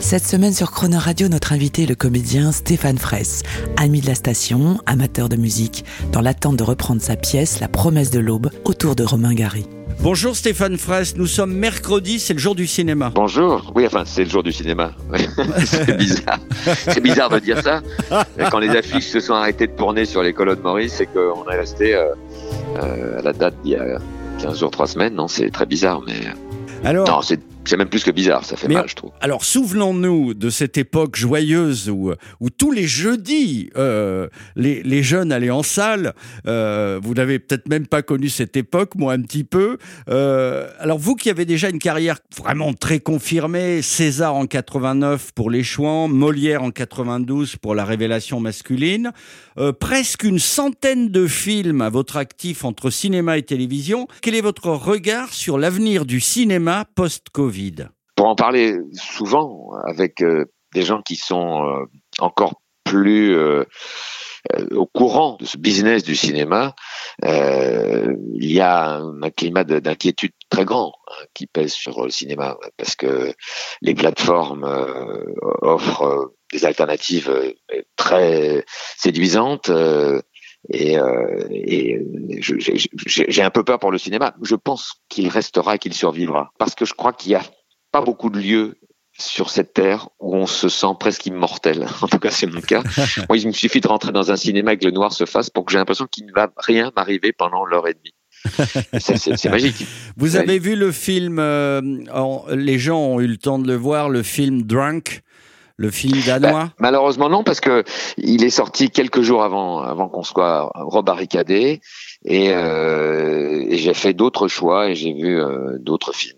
Cette semaine sur Croner Radio, notre invité est le comédien Stéphane Fraisse, ami de la station, amateur de musique, dans l'attente de reprendre sa pièce La promesse de l'aube autour de Romain Gary. Bonjour Stéphane Fraisse, nous sommes mercredi, c'est le jour du cinéma. Bonjour, oui, enfin, c'est le jour du cinéma. c'est bizarre. C'est bizarre de dire ça. Quand les affiches se sont arrêtées de tourner sur les colonnes Maurice, c'est qu'on est resté euh, euh, à la date d'il y a 15 jours, 3 semaines. Non, c'est très bizarre, mais. Alors, non, c'est même plus que bizarre, ça fait Mais- mal, je trouve. alors souvenons-nous de cette époque joyeuse où, où tous les jeudis, euh, les, les jeunes allaient en salle. Euh, vous n'avez peut-être même pas connu cette époque, moi un petit peu. Euh, alors vous qui avez déjà une carrière vraiment très confirmée, César en 89 pour Les Chouans, Molière en 92 pour La Révélation masculine, euh, presque une centaine de films à votre actif entre cinéma et télévision. Quel est votre regard sur l'avenir du cinéma post-Covid? Pour en parler souvent avec euh, des gens qui sont euh, encore plus euh, au courant de ce business du cinéma, il y a un, climat de- d'inquiétude très grand hein, qui pèse sur le cinéma parce que les plateformes offrent des alternatives très séduisantes. Et, euh, je- j'ai un peu peur pour le cinéma. Je pense qu'il restera et qu'il survivra parce que je crois qu'il y a pas beaucoup de lieux sur cette terre où on se sent presque immortel. En tout cas, c'est mon cas. Moi, il me suffit de rentrer dans un cinéma et que le noir se fasse pour que j'ai l'impression qu'il ne va rien m'arriver pendant l'heure et demie. C'est- magique. Vous avez vu le film, euh, les gens ont eu le temps de le voir, le film Drunk, le film danois Malheureusement non, parce que il est sorti quelques jours avant, avant qu'on soit rebarricadé, et, euh, et j'ai fait d'autres choix et j'ai vu euh, d'autres films.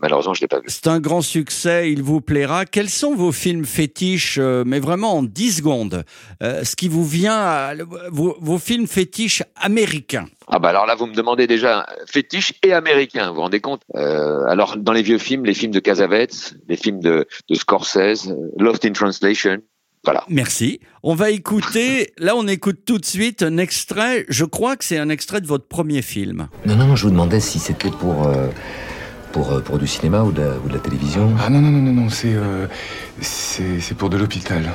Malheureusement, je l'ai pas vu. C'est un grand succès, il vous plaira. Quels sont vos films fétiches, euh, mais vraiment en 10 secondes Euh, Ce qui vous vient, à, vos, vos films fétiches américains Ah bah alors là, vous me demandez déjà fétiche et américain, vous vous rendez compte? Euh, Alors dans les vieux films, les films de Casavetes, les films de, de Scorsese, euh, Lost in Translation, voilà. Merci. On va écouter, là on écoute tout de suite un extrait, je crois que c'est un extrait de votre premier film. Non, non, non, je vous demandais si c'était pour, euh, pour, euh, pour du cinéma ou de, la- ou de la télévision. Ah non, non, non, non, non, c'est euh, c'est c'est pour de l'hôpital.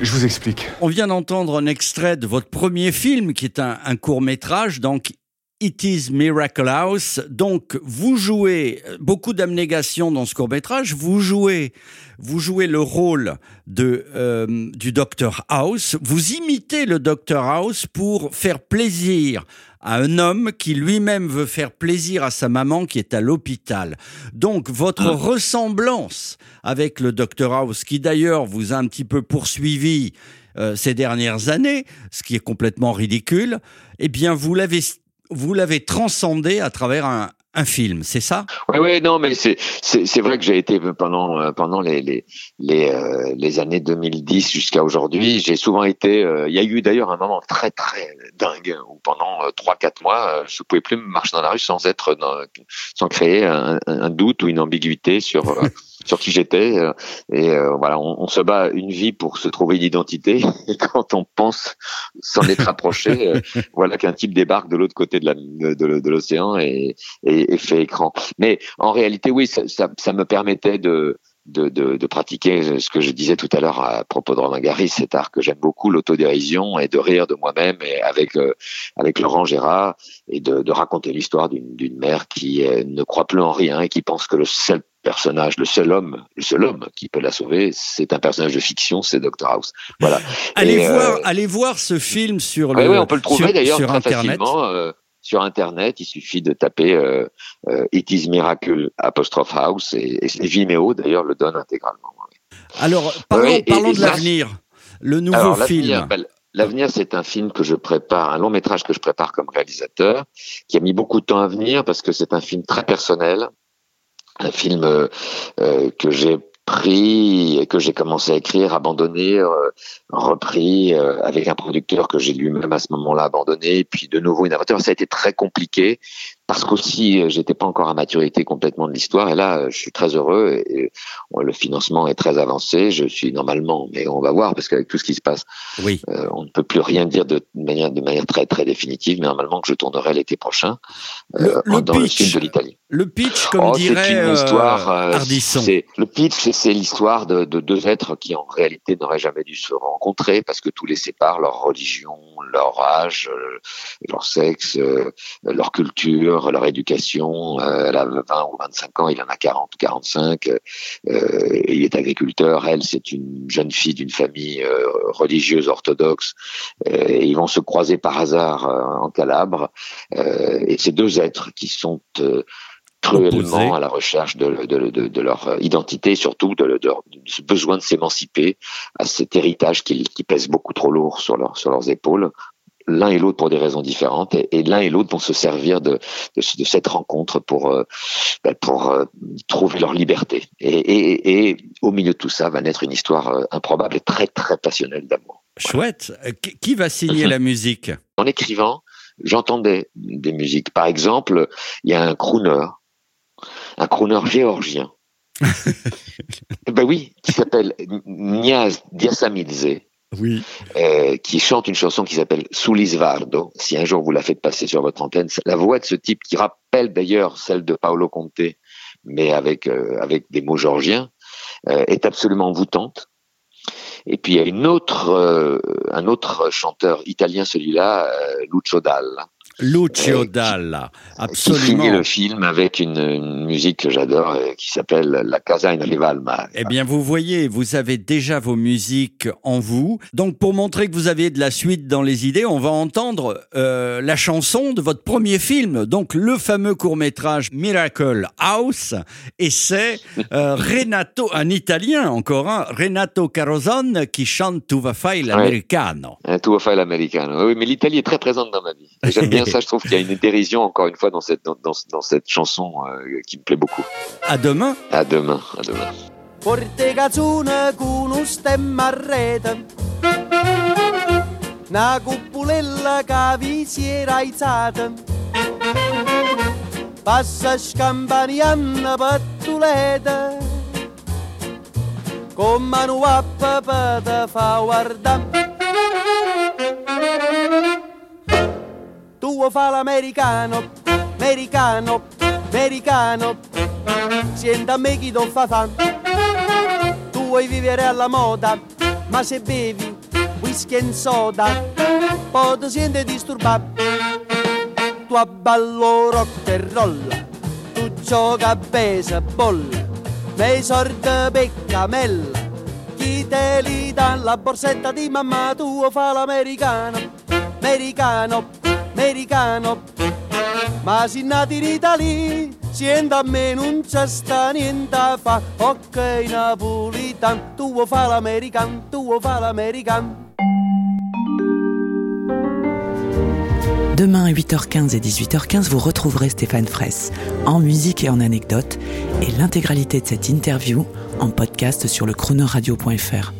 Je vous explique. On vient d'entendre un extrait de votre premier film, qui est un, un court métrage, donc It is Miracle House. Donc vous jouez euh, beaucoup d'abnégation dans ce court métrage. Vous jouez, vous jouez le rôle de euh, du Dr House. Vous imitez le Dr House pour faire plaisir à un homme qui lui-même veut faire plaisir à sa maman qui est à l'hôpital. Donc votre ressemblance avec le Dr House, qui d'ailleurs vous a un petit peu poursuivi euh, ces dernières années, ce qui est complètement ridicule, eh bien vous l'avez vous l'avez transcendé à travers un, un film, c'est ça? Oui, oui, non, mais c'est vrai que j'ai été pendant euh, pendant les les les, euh, les années 2010 jusqu'à aujourd'hui, j'ai souvent été. euh, Il y a eu d'ailleurs un moment très très dingue où pendant euh, trois quatre mois, euh, je pouvais plus marcher dans la rue sans être dans, sans créer un, un doute ou une ambiguïté sur euh, sur qui j'étais. euh, Et euh, voilà, on, on se bat une vie pour se trouver une identité. Et quand on pense s'en être approché, euh, voilà qu'un type débarque de l'autre côté de la de, l'océan et, et, et fait écran. Mais en réalité, oui, ça, ça, ça me permettait de, de, de, de pratiquer ce que je disais tout à l'heure à propos de Romain Gary, cet art que j'aime beaucoup, l'autodérision et de rire de moi-même et avec euh, avec Laurent Gérard et de, de raconter l'histoire d'une d'une mère qui euh, ne croit plus en rien et qui pense que le seul personnage, le seul homme, le seul homme qui peut la sauver, c'est un personnage de fiction, c'est Dr House. Voilà. Allez Et, euh, voir, allez voir ce film sur le, oui, on peut le trouver d'ailleurs très internet. facilement euh, sur internet. Il suffit de taper euh, It is Miracle apostrophe House et, et Vimeo d'ailleurs le donne intégralement. Alors parlons, Ouais, et- parlons de l'avenir, le nouveau Alors, film. l'avenir, ben, L'avenir, c'est un film que je prépare, un long métrage que je prépare comme réalisateur, qui a mis beaucoup de temps à venir parce que c'est un film très personnel, un film euh, euh, que j'ai pris, que j'ai commencé à écrire, abandonné, euh, repris avec un producteur que j'ai lui-même à ce moment-là abandonné, puis de nouveau une aventure. Ça a été très compliqué parce qu'aussi euh, j'étais pas encore à maturité complètement de l'histoire et là euh, je suis très heureux et, le financement est très avancé je suis normalement mais on va voir parce qu'avec tout ce qui se passe oui. euh, on ne peut plus rien dire de manière de manière très très définitive. Mais normalement que je tournerai l'été prochain le, le dans pitch, le sud de l'Italie. Le pitch comme oh, dirait c'est une histoire c'est le pitch c'est l'histoire de, de, deux êtres qui en réalité n'auraient jamais dû se rencontrer parce que tout les sépare leur religion leur âge leur sexe leur culture leur éducation. Euh, elle a 20 ou 25 ans, il en a 40 ou 45. Euh, il est agriculteur. Elle, c'est une jeune fille d'une famille euh, religieuse orthodoxe. et ils vont se croiser par hasard en Calabre. et ces deux êtres qui sont cruellement Opposé. à la recherche de, de, de, de, leur identité, surtout de, de, ce besoin de s'émanciper à cet héritage qui, qui pèse beaucoup trop lourd sur, leur, sur leurs épaules l'un et l'autre pour des raisons différentes, et, et l'un et l'autre vont se servir de, de, de cette rencontre pour, euh, pour euh, trouver leur liberté. Et, et, et, au milieu de tout ça va naître une histoire euh, improbable et très très passionnelle d'amour. Chouette. Qui va signer la musique? En écrivant, j'entendais des musiques. Par exemple, il y a un crooner, un crooner géorgien. ben oui, qui s'appelle Niaz Diasamidze. Oui. Euh, qui chante une chanson qui s'appelle Sulisvardo. Si un jour vous la faites passer sur votre antenne, la voix de ce type qui rappelle d'ailleurs celle de Paolo Conte, mais avec euh, avec des mots georgiens, euh, est absolument envoûtante. Et puis il y a une autre, euh, un autre chanteur italien, celui-là, Lucio Dalla. Lucio Dalla, absolument. Qui le film avec une, une musique que j'adore euh, qui s'appelle La Casa in Riva al Mare. Eh bien, vous voyez, vous avez déjà vos musiques en vous. Donc, pour montrer que vous avez de la suite dans les idées, on va entendre euh, la chanson de votre premier film, donc le fameux court-métrage Miracle House. Et c'est euh, Renato, un Italien encore, un, Renato Carozon qui chante Tu va fai l'americano. Ouais. Tu va l'americano. Oui, mais l'Italie est très présente dans ma vie. J'aime bien ça, je trouve qu'il y a une dérision encore une fois dans cette, dans, dans, dans cette chanson euh, qui me plaît beaucoup. À demain. À demain, à demain. Porte cazzone con un stemma a rete Una cuppulella che vi si era alzata Passa scampanianna pattuleta Con mano a papà fa guardare Tu fa l'americano, americano, americano. Senta a me chi ti fa fan Tu vuoi vivere alla moda Ma se bevi whisky e soda Poi ti senti disturbato. Tu abballo rock e roll Tu gioca a baseball Nei sordi peccamella Chi te li dà la borsetta di mamma Tu fa l'americano, americano, americano Ma Tu Tu vuoi fa l'american Demain à 8h15 et 18h15, vous retrouverez Stéphane Fraisse en musique et en anecdotes et l'intégralité de cette interview en podcast sur le chronoradio.fr.